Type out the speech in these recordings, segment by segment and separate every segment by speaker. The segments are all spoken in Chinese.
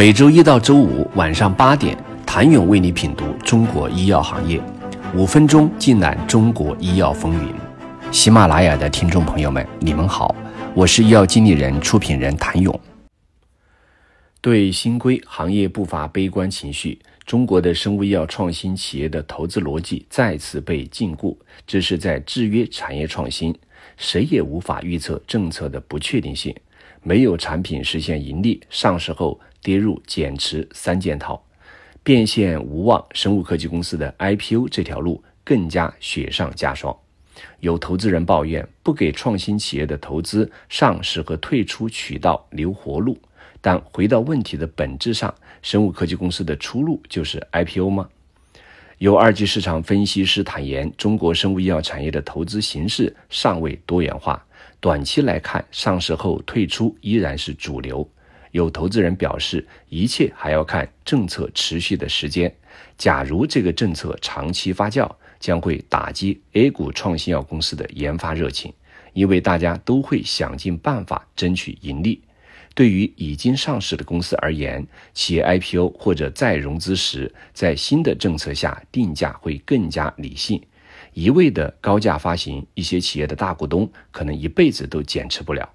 Speaker 1: 每周一到周五晚上八点，谭勇为你品读中国医药行业，五分钟尽览中国医药风云。喜马拉雅的听众朋友们，你们好，我是医药经理人、出品人谭勇。对新规行业不乏悲观情绪，中国的生物医药创新企业的投资逻辑再次被禁锢，这是在制约产业创新。谁也无法预测政策的不确定性，没有产品实现盈利，上市后跌入减持三件套，变现无望。生物科技公司的 IPO 这条路更加雪上加霜。有投资人抱怨，不给创新企业的投资、上市和退出渠道留活路。但回到问题的本质上，生物科技公司的出路就是 IPO 吗？有二级市场分析师坦言，中国生物医药产业的投资形势尚未多元化，短期来看，上市后退出依然是主流。有投资人表示，一切还要看政策持续的时间。假如这个政策长期发酵，将会打击 A 股创新药公司的研发热情，因为大家都会想尽办法争取盈利。对于已经上市的公司而言，企业 IPO 或者再融资时，在新的政策下定价会更加理性。一味的高价发行，一些企业的大股东可能一辈子都减持不了。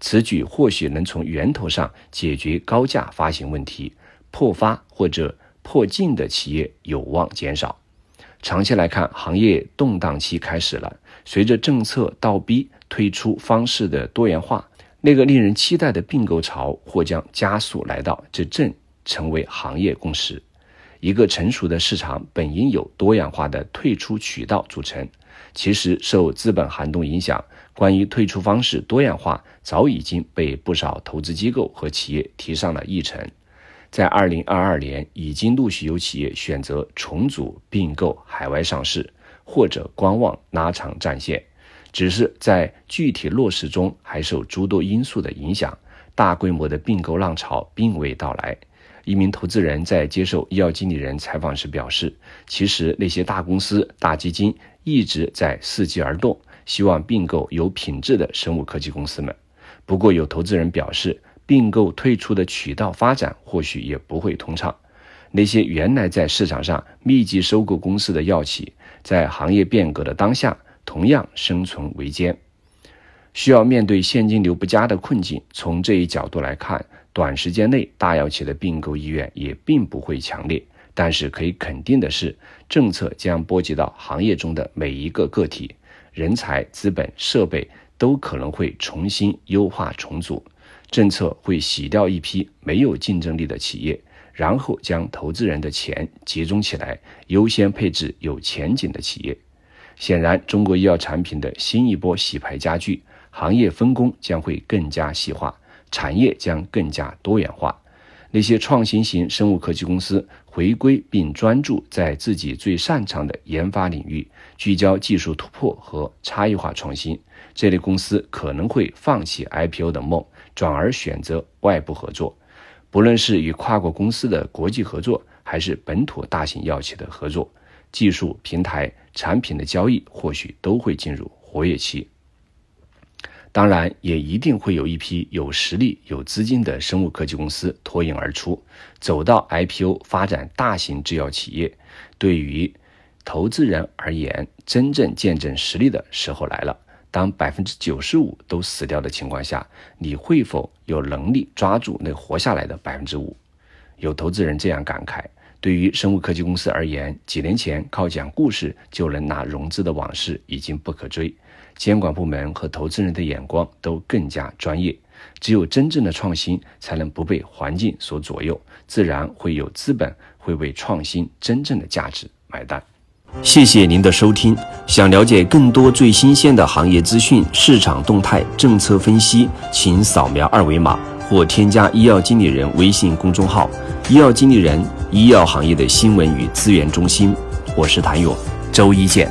Speaker 1: 此举或许能从源头上解决高价发行问题，破发或者破净的企业有望减少。长期来看，行业动荡期开始了。随着政策倒逼推出方式的多元化。那个令人期待的并购潮或将加速来到，这正成为行业共识。一个成熟的市场本应有多样化的退出渠道组成，其实受资本寒冬影响，关于退出方式多样化早已经被不少投资机构和企业提上了议程。在二零二二年，已经陆续有企业选择重组、并购、海外上市，或者观望、拉长战线。只是在具体落实中还受诸多因素的影响，大规模的并购浪潮并未到来。一名投资人在接受医药经理人采访时表示：“其实那些大公司、大基金一直在伺机而动，希望并购有品质的生物科技公司们。不过，有投资人表示，并购退出的渠道发展或许也不会通畅。那些原来在市场上密集收购公司的药企，在行业变革的当下。”同样生存维艰，需要面对现金流不佳的困境。从这一角度来看，短时间内大药企的并购意愿也并不会强烈。但是可以肯定的是，政策将波及到行业中的每一个个体，人才、资本、设备都可能会重新优化重组。政策会洗掉一批没有竞争力的企业，然后将投资人的钱集中起来，优先配置有前景的企业。显然，中国医药产品的新一波洗牌加剧，行业分工将会更加细化，产业将更加多元化。那些创新型生物科技公司回归并专注在自己最擅长的研发领域，聚焦技术突破和差异化创新。这类公司可能会放弃 IPO 的梦，转而选择外部合作。不论是与跨国公司的国际合作，还是本土大型药企的合作。技术平台产品的交易或许都会进入活跃期，当然也一定会有一批有实力、有资金的生物科技公司脱颖而出，走到 IPO 发展大型制药企业。对于投资人而言，真正见证实力的时候来了。当百分之九十五都死掉的情况下，你会否有能力抓住那活下来的百分之五？有投资人这样感慨。对于生物科技公司而言，几年前靠讲故事就能拿融资的往事已经不可追，监管部门和投资人的眼光都更加专业。只有真正的创新，才能不被环境所左右，自然会有资本会为创新真正的价值买单。谢谢您的收听。想了解更多最新鲜的行业资讯、市场动态、政策分析，请扫描二维码或添加医药经理人微信公众号“医药经理人”。医药行业的新闻与资源中心，我是谭勇，周一见。